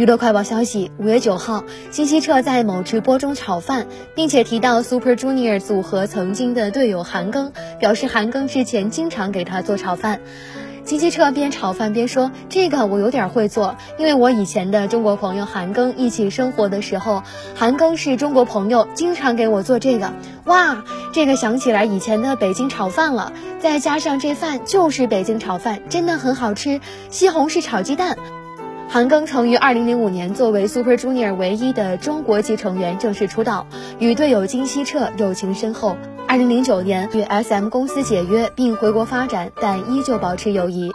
娱乐快报消息：五月九号，金希澈在某直播中炒饭，并且提到 Super Junior 组合曾经的队友韩庚，表示韩庚之前经常给他做炒饭。金希澈边炒饭边说：“这个我有点会做，因为我以前的中国朋友韩庚一起生活的时候，韩庚是中国朋友，经常给我做这个。哇，这个想起来以前的北京炒饭了，再加上这饭就是北京炒饭，真的很好吃。西红柿炒鸡蛋。”韩庚曾于2005年作为 Super Junior 唯一的中国籍成员正式出道，与队友金希澈友情深厚。2009年与 SM 公司解约并回国发展，但依旧保持友谊。